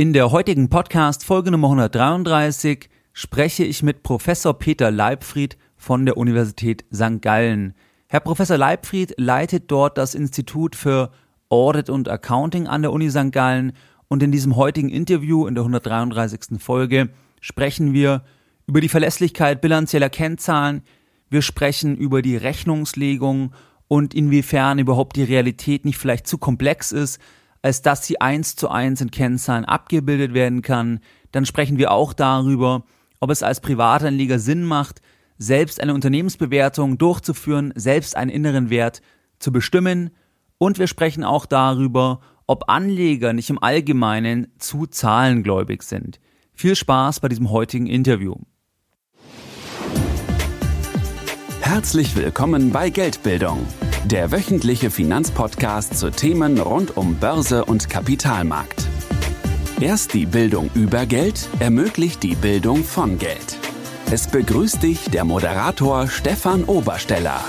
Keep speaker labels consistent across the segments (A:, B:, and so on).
A: In der heutigen Podcast Folge Nummer 133 spreche ich mit Professor Peter Leibfried von der Universität St. Gallen. Herr Professor Leibfried leitet dort das Institut für Audit und Accounting an der Uni St. Gallen und in diesem heutigen Interview in der 133. Folge sprechen wir über die Verlässlichkeit bilanzieller Kennzahlen, wir sprechen über die Rechnungslegung und inwiefern überhaupt die Realität nicht vielleicht zu komplex ist, als dass sie eins zu eins in Kennzahlen abgebildet werden kann. Dann sprechen wir auch darüber, ob es als Privatanleger Sinn macht, selbst eine Unternehmensbewertung durchzuführen, selbst einen inneren Wert zu bestimmen. Und wir sprechen auch darüber, ob Anleger nicht im Allgemeinen zu zahlengläubig sind. Viel Spaß bei diesem heutigen Interview.
B: Herzlich willkommen bei Geldbildung der wöchentliche Finanzpodcast zu Themen rund um Börse und Kapitalmarkt. Erst die Bildung über Geld ermöglicht die Bildung von Geld. Es begrüßt dich der Moderator Stefan Obersteller.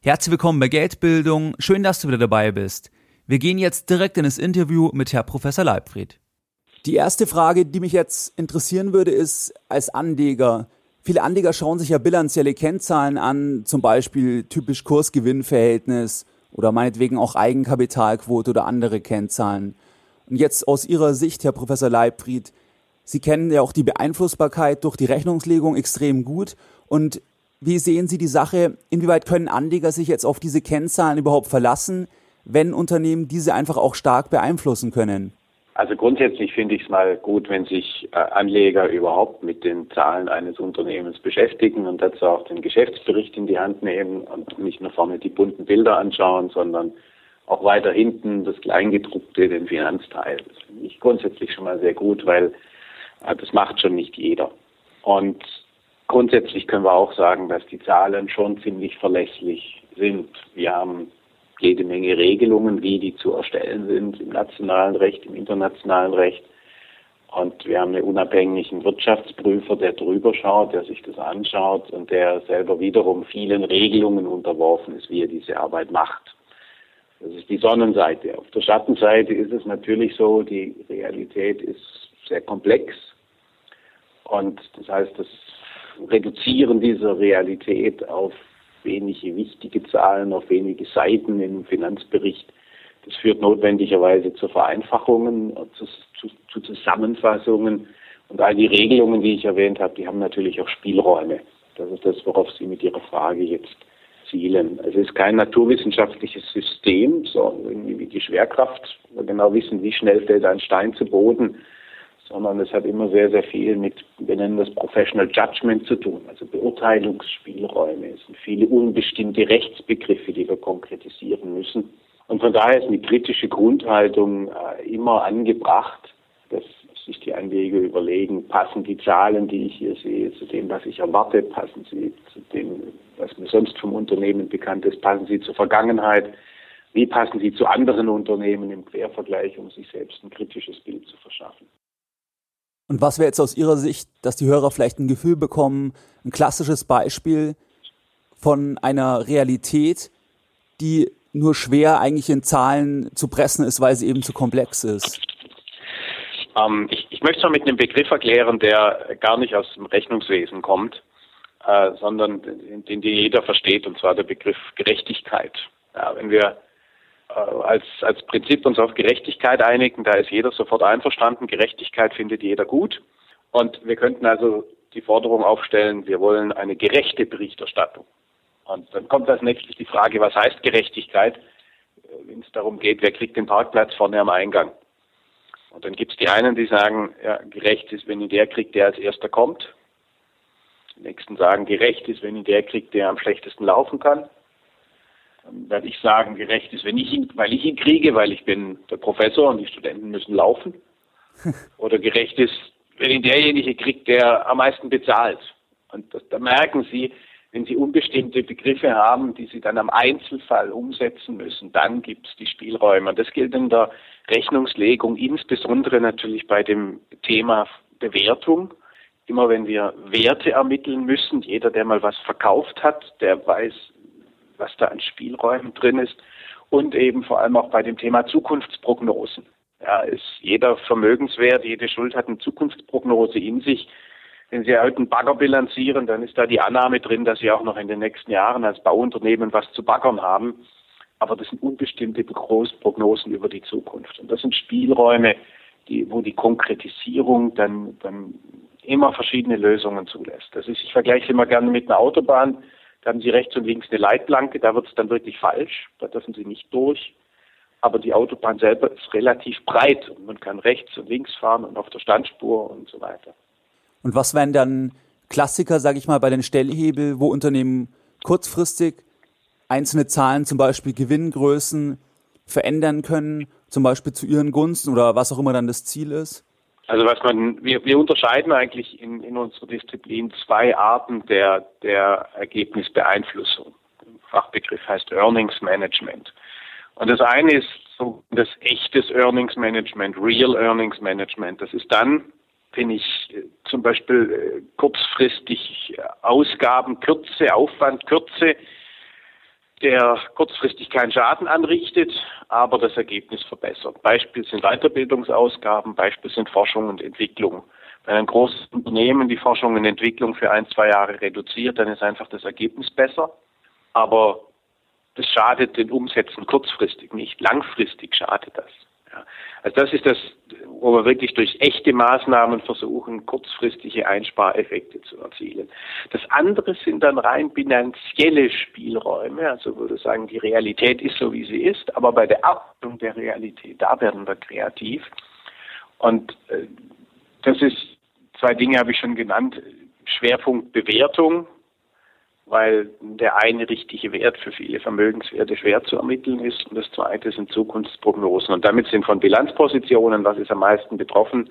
A: Herzlich willkommen bei Geldbildung. Schön, dass du wieder dabei bist. Wir gehen jetzt direkt in das Interview mit Herr Professor Leibfried. Die erste Frage, die mich jetzt interessieren würde, ist als Anleger, Viele Anleger schauen sich ja bilanzielle Kennzahlen an, zum Beispiel typisch Kursgewinnverhältnis oder meinetwegen auch Eigenkapitalquote oder andere Kennzahlen. Und jetzt aus Ihrer Sicht, Herr Professor Leibfried, Sie kennen ja auch die Beeinflussbarkeit durch die Rechnungslegung extrem gut. Und wie sehen Sie die Sache? Inwieweit können Anleger sich jetzt auf diese Kennzahlen überhaupt verlassen, wenn Unternehmen diese einfach auch stark beeinflussen können?
C: Also grundsätzlich finde ich es mal gut, wenn sich äh, Anleger überhaupt mit den Zahlen eines Unternehmens beschäftigen und dazu auch den Geschäftsbericht in die Hand nehmen und nicht nur vorne die bunten Bilder anschauen, sondern auch weiter hinten das Kleingedruckte, den Finanzteil. Das finde ich grundsätzlich schon mal sehr gut, weil äh, das macht schon nicht jeder. Und grundsätzlich können wir auch sagen, dass die Zahlen schon ziemlich verlässlich sind. Wir haben jede Menge Regelungen, wie die zu erstellen sind im nationalen Recht, im internationalen Recht. Und wir haben einen unabhängigen Wirtschaftsprüfer, der drüber schaut, der sich das anschaut und der selber wiederum vielen Regelungen unterworfen ist, wie er diese Arbeit macht. Das ist die Sonnenseite. Auf der Schattenseite ist es natürlich so, die Realität ist sehr komplex. Und das heißt, das Reduzieren dieser Realität auf wenige wichtige Zahlen auf wenige Seiten im Finanzbericht. Das führt notwendigerweise zu Vereinfachungen, zu, zu, zu Zusammenfassungen. Und all die Regelungen, die ich erwähnt habe, die haben natürlich auch Spielräume. Das ist das, worauf Sie mit Ihrer Frage jetzt zielen. Es ist kein naturwissenschaftliches System, so irgendwie wie die Schwerkraft. Wir genau wissen, wie schnell fällt ein Stein zu Boden sondern es hat immer sehr, sehr viel mit, wir nennen das Professional Judgment zu tun, also Beurteilungsspielräume. Es sind viele unbestimmte Rechtsbegriffe, die wir konkretisieren müssen. Und von daher ist eine kritische Grundhaltung äh, immer angebracht, dass sich die Anleger überlegen, passen die Zahlen, die ich hier sehe, zu dem, was ich erwarte, passen sie zu dem, was mir sonst vom Unternehmen bekannt ist, passen sie zur Vergangenheit, wie passen sie zu anderen Unternehmen im Quervergleich, um sich selbst ein kritisches Bild zu verschaffen.
A: Und was wäre jetzt aus Ihrer Sicht, dass die Hörer vielleicht ein Gefühl bekommen, ein klassisches Beispiel von einer Realität, die nur schwer eigentlich in Zahlen zu pressen ist, weil sie eben zu komplex ist?
C: Ähm, ich, ich, möchte es mal mit einem Begriff erklären, der gar nicht aus dem Rechnungswesen kommt, äh, sondern den, den jeder versteht, und zwar der Begriff Gerechtigkeit. Ja, wenn wir als, als Prinzip uns auf Gerechtigkeit einigen. Da ist jeder sofort einverstanden. Gerechtigkeit findet jeder gut. Und wir könnten also die Forderung aufstellen, wir wollen eine gerechte Berichterstattung. Und dann kommt als nächstes die Frage, was heißt Gerechtigkeit, äh, wenn es darum geht, wer kriegt den Parkplatz vorne am Eingang. Und dann gibt es die einen, die sagen, ja, gerecht ist, wenn ihn der kriegt, der als erster kommt. Die nächsten sagen, gerecht ist, wenn ihn der kriegt, der am schlechtesten laufen kann werde ich sagen, gerecht ist, wenn ich ihn, weil ich ihn kriege, weil ich bin der Professor und die Studenten müssen laufen. Oder gerecht ist, wenn ihn derjenige kriegt, der am meisten bezahlt. Und das, da merken Sie, wenn Sie unbestimmte Begriffe haben, die Sie dann am Einzelfall umsetzen müssen, dann gibt es die Spielräume. Und das gilt in der Rechnungslegung, insbesondere natürlich bei dem Thema Bewertung. Immer wenn wir Werte ermitteln müssen, jeder, der mal was verkauft hat, der weiß, was da an Spielräumen drin ist und eben vor allem auch bei dem Thema Zukunftsprognosen. Ja, ist jeder Vermögenswert, jede Schuld hat eine Zukunftsprognose in sich. Wenn Sie heute einen Bagger bilanzieren, dann ist da die Annahme drin, dass Sie auch noch in den nächsten Jahren als Bauunternehmen was zu baggern haben. Aber das sind unbestimmte Prognosen über die Zukunft. Und das sind Spielräume, die, wo die Konkretisierung dann, dann immer verschiedene Lösungen zulässt. Das ist, ich vergleiche immer gerne mit einer Autobahn. Da haben Sie rechts und links eine Leitplanke, da wird es dann wirklich falsch, da dürfen Sie nicht durch. Aber die Autobahn selber ist relativ breit und man kann rechts und links fahren und auf der Standspur und so weiter.
A: Und was wären dann Klassiker, sage ich mal, bei den Stellhebel, wo Unternehmen kurzfristig einzelne Zahlen, zum Beispiel Gewinngrößen, verändern können, zum Beispiel zu ihren Gunsten oder was auch immer dann das Ziel ist?
C: Also was man, wir, wir unterscheiden eigentlich in, in unserer Disziplin zwei Arten der, der Ergebnisbeeinflussung. Fachbegriff heißt Earnings Management. Und das eine ist so das echtes Earnings Management, Real Earnings Management. Das ist dann, wenn ich äh, zum Beispiel äh, kurzfristig Ausgaben kürze, Aufwand kürze, der kurzfristig keinen Schaden anrichtet, aber das Ergebnis verbessert. Beispiel sind Weiterbildungsausgaben, Beispiel sind Forschung und Entwicklung. Wenn ein großes Unternehmen die Forschung und Entwicklung für ein, zwei Jahre reduziert, dann ist einfach das Ergebnis besser. Aber das schadet den Umsätzen kurzfristig nicht. Langfristig schadet das. Also das ist das, wo wir wirklich durch echte Maßnahmen versuchen, kurzfristige Einspareffekte zu erzielen. Das andere sind dann rein bilanzielle Spielräume, also würde sagen, die Realität ist so, wie sie ist, aber bei der Abwicklung der Realität, da werden wir kreativ. Und äh, das ist, zwei Dinge habe ich schon genannt, Schwerpunkt Bewertung, weil der eine richtige Wert für viele Vermögenswerte schwer zu ermitteln ist und das zweite sind Zukunftsprognosen. Und damit sind von Bilanzpositionen, was ist am meisten betroffen?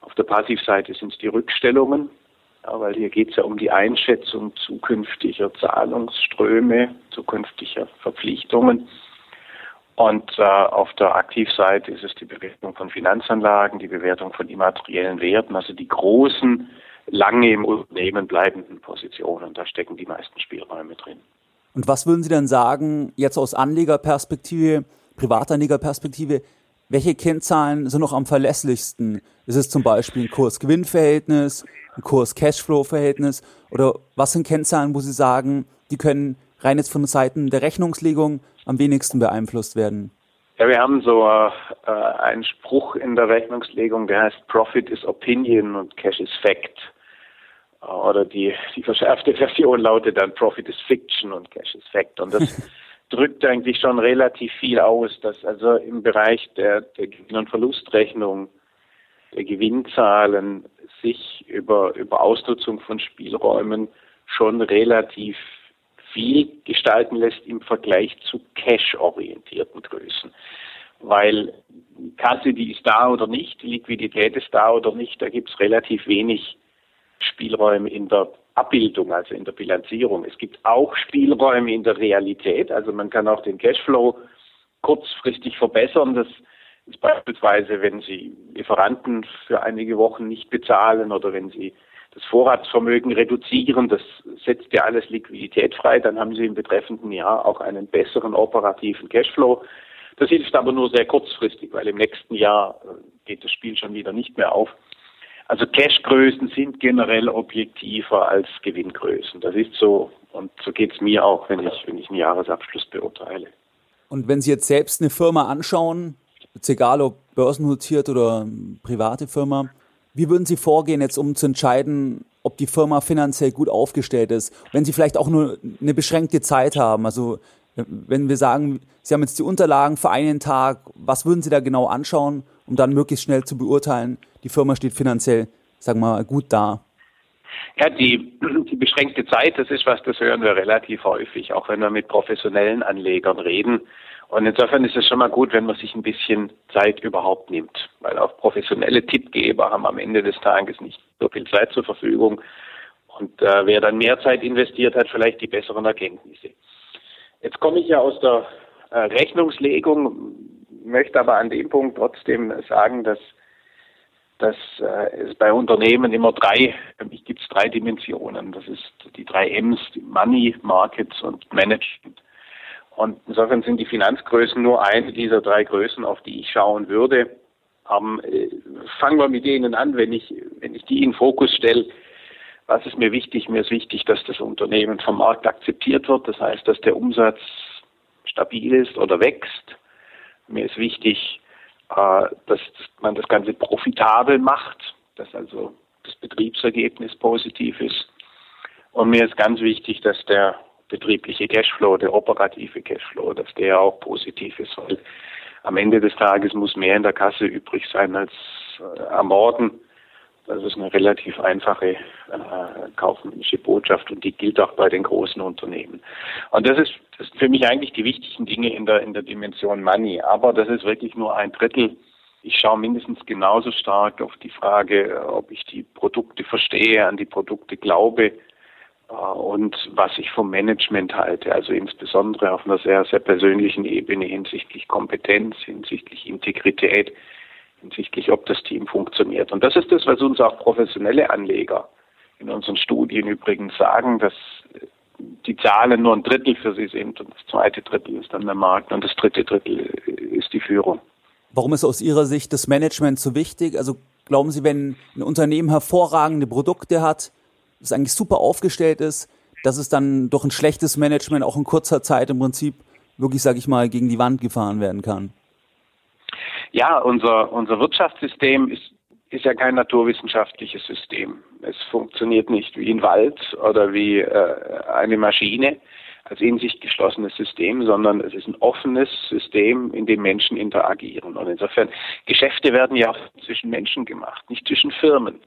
C: Auf der Passivseite sind es die Rückstellungen, ja, weil hier geht es ja um die Einschätzung zukünftiger Zahlungsströme, zukünftiger Verpflichtungen. Und äh, auf der Aktivseite ist es die Bewertung von Finanzanlagen, die Bewertung von immateriellen Werten, also die großen lange im Unternehmen bleibenden Positionen. Da stecken die meisten Spielräume drin.
A: Und was würden Sie denn sagen, jetzt aus Anlegerperspektive, Privatanlegerperspektive, welche Kennzahlen sind noch am verlässlichsten? Ist es zum Beispiel ein Kurs-Gewinn-Verhältnis, ein Kurs-Cashflow-Verhältnis? Oder was sind Kennzahlen, wo Sie sagen, die können rein jetzt von Seiten der Rechnungslegung am wenigsten beeinflusst werden?
C: Ja, wir haben so äh, einen Spruch in der Rechnungslegung, der heißt Profit is Opinion und Cash is Fact. Oder die, die verschärfte Version lautet dann Profit is Fiction und Cash is Fact. Und das drückt eigentlich schon relativ viel aus, dass also im Bereich der, der Gewinn- und Verlustrechnung der Gewinnzahlen sich über, über Ausnutzung von Spielräumen schon relativ viel gestalten lässt im Vergleich zu cash-orientierten Größen. Weil Kasse, die ist da oder nicht, Liquidität ist da oder nicht, da gibt es relativ wenig Spielräume in der Abbildung, also in der Bilanzierung. Es gibt auch Spielräume in der Realität, also man kann auch den Cashflow kurzfristig verbessern. Das ist beispielsweise, wenn Sie Lieferanten für einige Wochen nicht bezahlen oder wenn Sie das Vorratsvermögen reduzieren, das setzt ja alles Liquidität frei, dann haben Sie im betreffenden Jahr auch einen besseren operativen Cashflow. Das hilft aber nur sehr kurzfristig, weil im nächsten Jahr geht das Spiel schon wieder nicht mehr auf. Also Cashgrößen sind generell objektiver als Gewinngrößen. Das ist so und so geht es mir auch, wenn ich, wenn ich einen Jahresabschluss beurteile.
A: Und wenn Sie jetzt selbst eine Firma anschauen, ist egal ob börsennotiert oder private Firma, wie würden Sie vorgehen jetzt, um zu entscheiden, ob die Firma finanziell gut aufgestellt ist? Wenn Sie vielleicht auch nur eine beschränkte Zeit haben, also wenn wir sagen, Sie haben jetzt die Unterlagen für einen Tag, was würden Sie da genau anschauen, um dann möglichst schnell zu beurteilen, die Firma steht finanziell, sagen wir mal, gut da?
C: Ja, die, die beschränkte Zeit, das ist was, das hören wir relativ häufig, auch wenn wir mit professionellen Anlegern reden. Und insofern ist es schon mal gut, wenn man sich ein bisschen Zeit überhaupt nimmt, weil auch professionelle Tippgeber haben am Ende des Tages nicht so viel Zeit zur Verfügung. Und äh, wer dann mehr Zeit investiert, hat vielleicht die besseren Erkenntnisse. Jetzt komme ich ja aus der äh, Rechnungslegung, möchte aber an dem Punkt trotzdem sagen, dass, dass äh, es bei Unternehmen immer drei, gibt es drei Dimensionen. Das ist die drei M's, Money, Markets und Management. Und insofern sind die Finanzgrößen nur eine dieser drei Größen, auf die ich schauen würde. Ähm, äh, fangen wir mit denen an, wenn ich, wenn ich die in Fokus stelle. Was ist mir wichtig? Mir ist wichtig, dass das Unternehmen vom Markt akzeptiert wird. Das heißt, dass der Umsatz stabil ist oder wächst. Mir ist wichtig, äh, dass man das Ganze profitabel macht, dass also das Betriebsergebnis positiv ist. Und mir ist ganz wichtig, dass der betriebliche Cashflow, der operative Cashflow, dass der auch positiv ist, weil am Ende des Tages muss mehr in der Kasse übrig sein als äh, am Morgen. Das ist eine relativ einfache äh, kaufmännische Botschaft und die gilt auch bei den großen Unternehmen. Und das ist, das ist für mich eigentlich die wichtigsten Dinge in der, in der Dimension Money. Aber das ist wirklich nur ein Drittel. Ich schaue mindestens genauso stark auf die Frage, ob ich die Produkte verstehe, an die Produkte glaube äh, und was ich vom Management halte, also insbesondere auf einer sehr, sehr persönlichen Ebene hinsichtlich Kompetenz, hinsichtlich Integrität, hinsichtlich, ob das Team funktioniert. Und das ist das, was uns auch professionelle Anleger in unseren Studien übrigens sagen, dass die Zahlen nur ein Drittel für sie sind und das zweite Drittel ist dann der Markt und das dritte Drittel ist die Führung.
A: Warum ist aus Ihrer Sicht das Management so wichtig? Also glauben Sie, wenn ein Unternehmen hervorragende Produkte hat, das eigentlich super aufgestellt ist, dass es dann durch ein schlechtes Management auch in kurzer Zeit im Prinzip wirklich, sage ich mal, gegen die Wand gefahren werden kann?
C: Ja, unser, unser Wirtschaftssystem ist, ist ja kein naturwissenschaftliches System. Es funktioniert nicht wie ein Wald oder wie äh, eine Maschine als in sich geschlossenes System, sondern es ist ein offenes System, in dem Menschen interagieren. Und insofern, Geschäfte werden ja auch zwischen Menschen gemacht, nicht zwischen Firmen.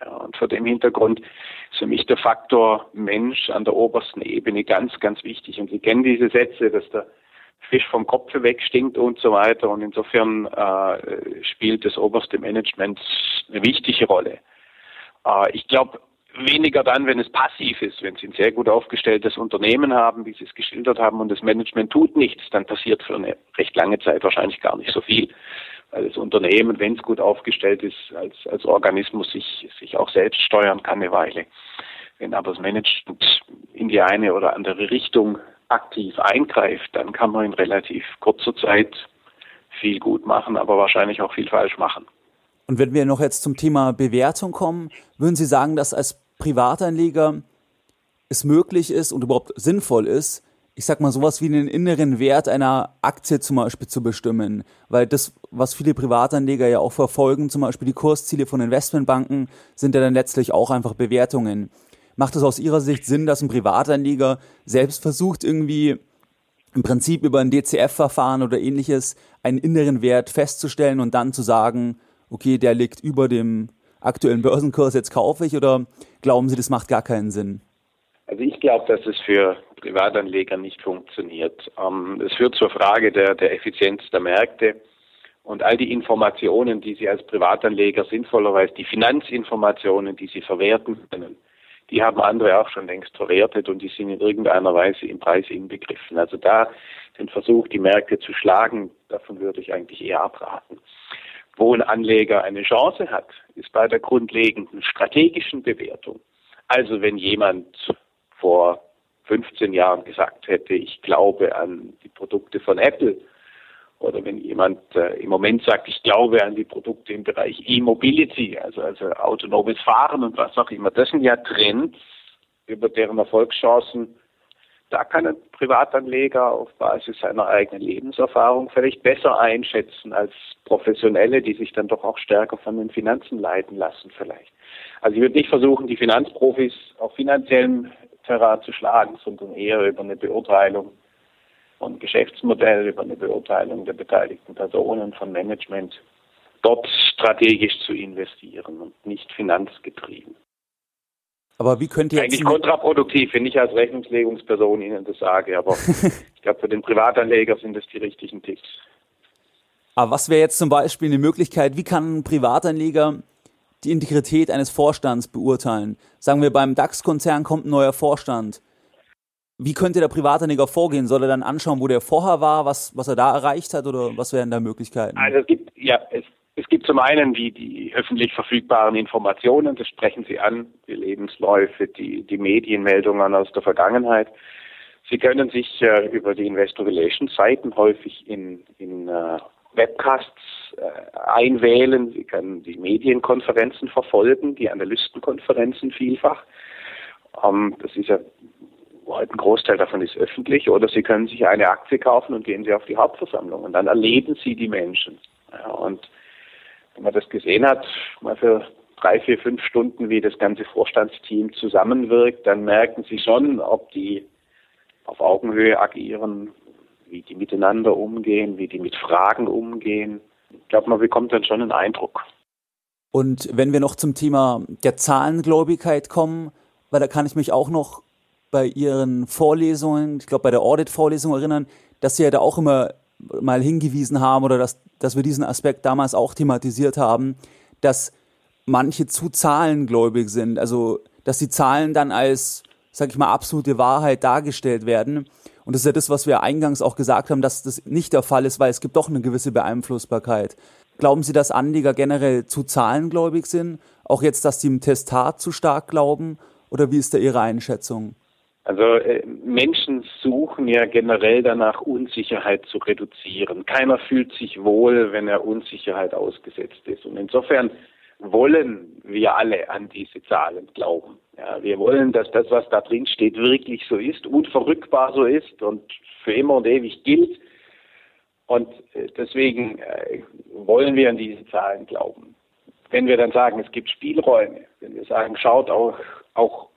C: Ja, und vor dem Hintergrund ist für mich der Faktor Mensch an der obersten Ebene ganz, ganz wichtig. Und Sie kennen diese Sätze, dass der Fisch vom Kopf weg stinkt und so weiter. Und insofern äh, spielt das oberste Management eine wichtige Rolle. Äh, ich glaube, weniger dann, wenn es passiv ist, wenn Sie ein sehr gut aufgestelltes Unternehmen haben, wie Sie es geschildert haben, und das Management tut nichts, dann passiert für eine recht lange Zeit wahrscheinlich gar nicht so viel weil das Unternehmen, wenn es gut aufgestellt ist, als, als Organismus sich, sich auch selbst steuern kann eine Weile. Wenn aber das Management in die eine oder andere Richtung aktiv eingreift, dann kann man in relativ kurzer Zeit viel gut machen, aber wahrscheinlich auch viel falsch machen.
A: Und wenn wir noch jetzt zum Thema Bewertung kommen, würden Sie sagen, dass als Privatanleger es möglich ist und überhaupt sinnvoll ist, ich sag mal, sowas wie einen inneren Wert einer Aktie zum Beispiel zu bestimmen. Weil das, was viele Privatanleger ja auch verfolgen, zum Beispiel die Kursziele von Investmentbanken, sind ja dann letztlich auch einfach Bewertungen. Macht es aus Ihrer Sicht Sinn, dass ein Privatanleger selbst versucht, irgendwie im Prinzip über ein DCF-Verfahren oder ähnliches einen inneren Wert festzustellen und dann zu sagen, okay, der liegt über dem aktuellen Börsenkurs, jetzt kaufe ich oder glauben Sie, das macht gar keinen Sinn?
C: Also ich glaube, dass es für Privatanleger nicht funktioniert. Ähm, es führt zur Frage der, der Effizienz der Märkte und all die Informationen, die Sie als Privatanleger sinnvollerweise, die Finanzinformationen, die Sie verwerten können, die haben andere auch schon längst verwertet und die sind in irgendeiner Weise im Preis inbegriffen. Also da den Versuch, die Märkte zu schlagen, davon würde ich eigentlich eher abraten. Wo ein Anleger eine Chance hat, ist bei der grundlegenden strategischen Bewertung. Also wenn jemand vor 15 Jahren gesagt hätte, ich glaube an die Produkte von Apple, oder wenn jemand äh, im Moment sagt, ich glaube an die Produkte im Bereich E-Mobility, also, also autonomes Fahren und was auch immer, das sind ja Trends, über deren Erfolgschancen da kann ein Privatanleger auf Basis seiner eigenen Lebenserfahrung vielleicht besser einschätzen als Professionelle, die sich dann doch auch stärker von den Finanzen leiten lassen vielleicht. Also ich würde nicht versuchen, die Finanzprofis auf finanziellem Terrain zu schlagen, sondern eher über eine Beurteilung von Geschäftsmodell, über eine Beurteilung der beteiligten Personen, von Management, dort strategisch zu investieren und nicht finanzgetrieben.
A: Aber wie könnt ihr
C: Eigentlich kontraproduktiv, wenn ich als Rechnungslegungsperson Ihnen das sage, aber ich glaube, für den Privatanleger sind das die richtigen Tipps.
A: Aber was wäre jetzt zum Beispiel eine Möglichkeit, wie kann ein Privatanleger die Integrität eines Vorstands beurteilen? Sagen wir, beim DAX-Konzern kommt ein neuer Vorstand. Wie könnte der Privatanleger vorgehen? Soll er dann anschauen, wo der vorher war, was, was er da erreicht hat oder was wären da Möglichkeiten?
C: Also es gibt, ja, es, es gibt zum einen die, die öffentlich verfügbaren Informationen, das sprechen Sie an, die Lebensläufe, die, die Medienmeldungen aus der Vergangenheit. Sie können sich äh, über die Investor Relations Seiten häufig in, in äh, Webcasts äh, einwählen, Sie können die Medienkonferenzen verfolgen, die Analystenkonferenzen vielfach. Ähm, das ist ja ein Großteil davon ist öffentlich, oder Sie können sich eine Aktie kaufen und gehen Sie auf die Hauptversammlung und dann erleben Sie die Menschen. Ja, und wenn man das gesehen hat, mal für drei, vier, fünf Stunden, wie das ganze Vorstandsteam zusammenwirkt, dann merken Sie schon, ob die auf Augenhöhe agieren, wie die miteinander umgehen, wie die mit Fragen umgehen. Ich glaube, man bekommt dann schon einen Eindruck.
A: Und wenn wir noch zum Thema der Zahlengläubigkeit kommen, weil da kann ich mich auch noch bei Ihren Vorlesungen, ich glaube bei der Audit-Vorlesung erinnern, dass Sie ja da auch immer mal hingewiesen haben oder dass, dass wir diesen Aspekt damals auch thematisiert haben, dass manche zu zahlengläubig sind. Also, dass die Zahlen dann als, sag ich mal, absolute Wahrheit dargestellt werden. Und das ist ja das, was wir eingangs auch gesagt haben, dass das nicht der Fall ist, weil es gibt doch eine gewisse Beeinflussbarkeit. Glauben Sie, dass Anleger generell zu zahlengläubig sind? Auch jetzt, dass sie im Testat zu stark glauben? Oder wie ist da Ihre Einschätzung?
C: Also äh, Menschen suchen ja generell danach, Unsicherheit zu reduzieren. Keiner fühlt sich wohl, wenn er Unsicherheit ausgesetzt ist. Und insofern wollen wir alle an diese Zahlen glauben. Ja, wir wollen, dass das, was da drin steht, wirklich so ist, unverrückbar so ist und für immer und ewig gilt. Und äh, deswegen äh, wollen wir an diese Zahlen glauben. Wenn wir dann sagen, es gibt Spielräume, wenn wir sagen, schaut auch, auch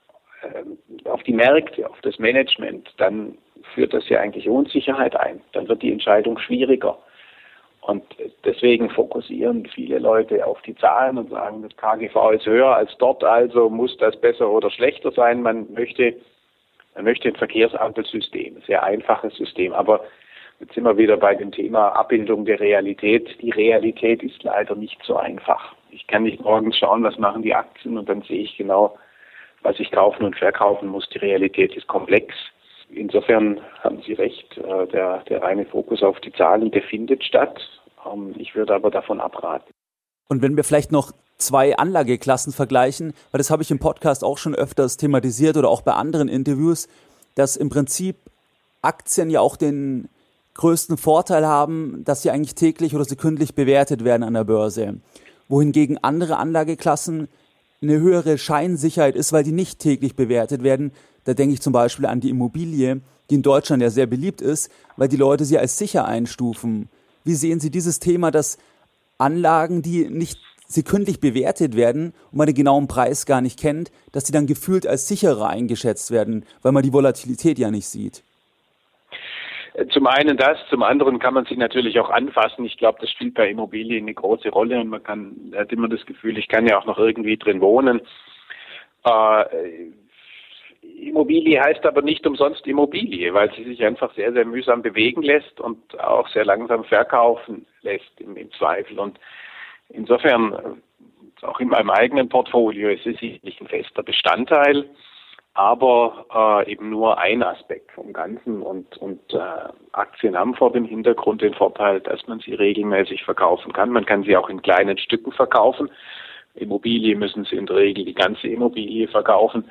C: auf die Märkte, auf das Management, dann führt das ja eigentlich Unsicherheit ein. Dann wird die Entscheidung schwieriger. Und deswegen fokussieren viele Leute auf die Zahlen und sagen, das KGV ist höher als dort, also muss das besser oder schlechter sein. Man möchte, man möchte ein Verkehrsampelsystem, sehr einfaches System. Aber jetzt sind wir wieder bei dem Thema Abbildung der Realität. Die Realität ist leider nicht so einfach. Ich kann nicht morgens schauen, was machen die Aktien und dann sehe ich genau, was ich kaufen und verkaufen muss. Die Realität ist komplex. Insofern haben Sie recht, äh, der, der reine Fokus auf die Zahlen, der findet statt. Ähm, ich würde aber davon abraten.
A: Und wenn wir vielleicht noch zwei Anlageklassen vergleichen, weil das habe ich im Podcast auch schon öfters thematisiert oder auch bei anderen Interviews, dass im Prinzip Aktien ja auch den größten Vorteil haben, dass sie eigentlich täglich oder sekündlich bewertet werden an der Börse. Wohingegen andere Anlageklassen eine höhere Scheinsicherheit ist, weil die nicht täglich bewertet werden. Da denke ich zum Beispiel an die Immobilie, die in Deutschland ja sehr beliebt ist, weil die Leute sie als sicher einstufen. Wie sehen Sie dieses Thema, dass Anlagen, die nicht sekündlich bewertet werden und man den genauen Preis gar nicht kennt, dass die dann gefühlt als sicherer eingeschätzt werden, weil man die Volatilität ja nicht sieht?
C: Zum einen das, zum anderen kann man sich natürlich auch anfassen. Ich glaube, das spielt bei Immobilien eine große Rolle und man kann, hat immer das Gefühl, ich kann ja auch noch irgendwie drin wohnen. Äh, Immobilie heißt aber nicht umsonst Immobilie, weil sie sich einfach sehr, sehr mühsam bewegen lässt und auch sehr langsam verkaufen lässt im, im Zweifel. Und insofern, auch in meinem eigenen Portfolio, ist es sicherlich ein fester Bestandteil, aber äh, eben nur ein Aspekt vom Ganzen. Und, und äh, Aktien haben vor dem Hintergrund den Vorteil, dass man sie regelmäßig verkaufen kann. Man kann sie auch in kleinen Stücken verkaufen. Immobilie müssen sie in der Regel die ganze Immobilie verkaufen.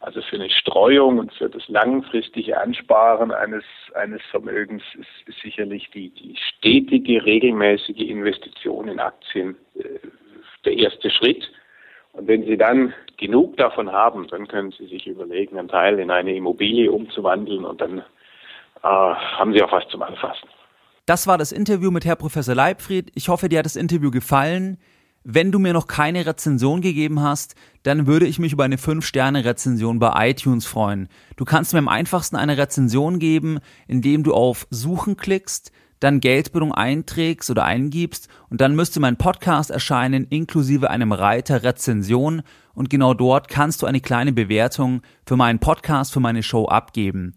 C: Also für eine Streuung und für das langfristige Ansparen eines, eines Vermögens ist, ist sicherlich die, die stetige, regelmäßige Investition in Aktien äh, der erste Schritt. Und wenn Sie dann genug davon haben, dann können Sie sich überlegen, einen Teil in eine Immobilie umzuwandeln und dann äh, haben Sie auch was zum Anfassen.
A: Das war das Interview mit Herr Professor Leibfried. Ich hoffe, dir hat das Interview gefallen. Wenn du mir noch keine Rezension gegeben hast, dann würde ich mich über eine 5-Sterne-Rezension bei iTunes freuen. Du kannst mir am einfachsten eine Rezension geben, indem du auf Suchen klickst, dann Geldbildung einträgst oder eingibst und dann müsste mein Podcast erscheinen inklusive einem Reiter Rezension und genau dort kannst du eine kleine Bewertung für meinen Podcast, für meine Show abgeben.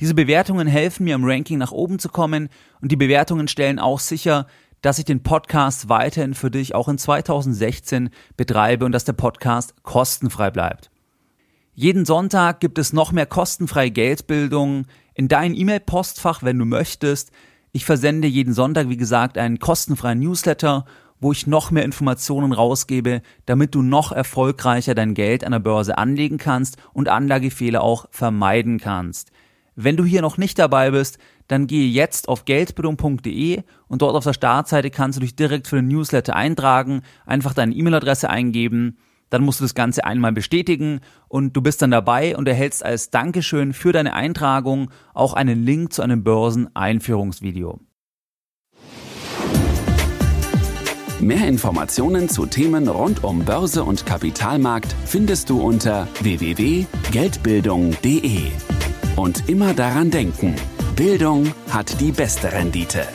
A: Diese Bewertungen helfen mir im Ranking nach oben zu kommen und die Bewertungen stellen auch sicher, dass ich den Podcast weiterhin für dich auch in 2016 betreibe und dass der Podcast kostenfrei bleibt. Jeden Sonntag gibt es noch mehr kostenfreie Geldbildung in dein E-Mail-Postfach, wenn du möchtest. Ich versende jeden Sonntag, wie gesagt, einen kostenfreien Newsletter, wo ich noch mehr Informationen rausgebe, damit du noch erfolgreicher dein Geld an der Börse anlegen kannst und Anlagefehler auch vermeiden kannst. Wenn du hier noch nicht dabei bist, dann gehe jetzt auf geldbildung.de und dort auf der Startseite kannst du dich direkt für den Newsletter eintragen, einfach deine E-Mail-Adresse eingeben, dann musst du das Ganze einmal bestätigen und du bist dann dabei und erhältst als Dankeschön für deine Eintragung auch einen Link zu einem Börseneinführungsvideo.
B: Mehr Informationen zu Themen rund um Börse und Kapitalmarkt findest du unter www.geldbildung.de. Und immer daran denken, Bildung hat die beste Rendite.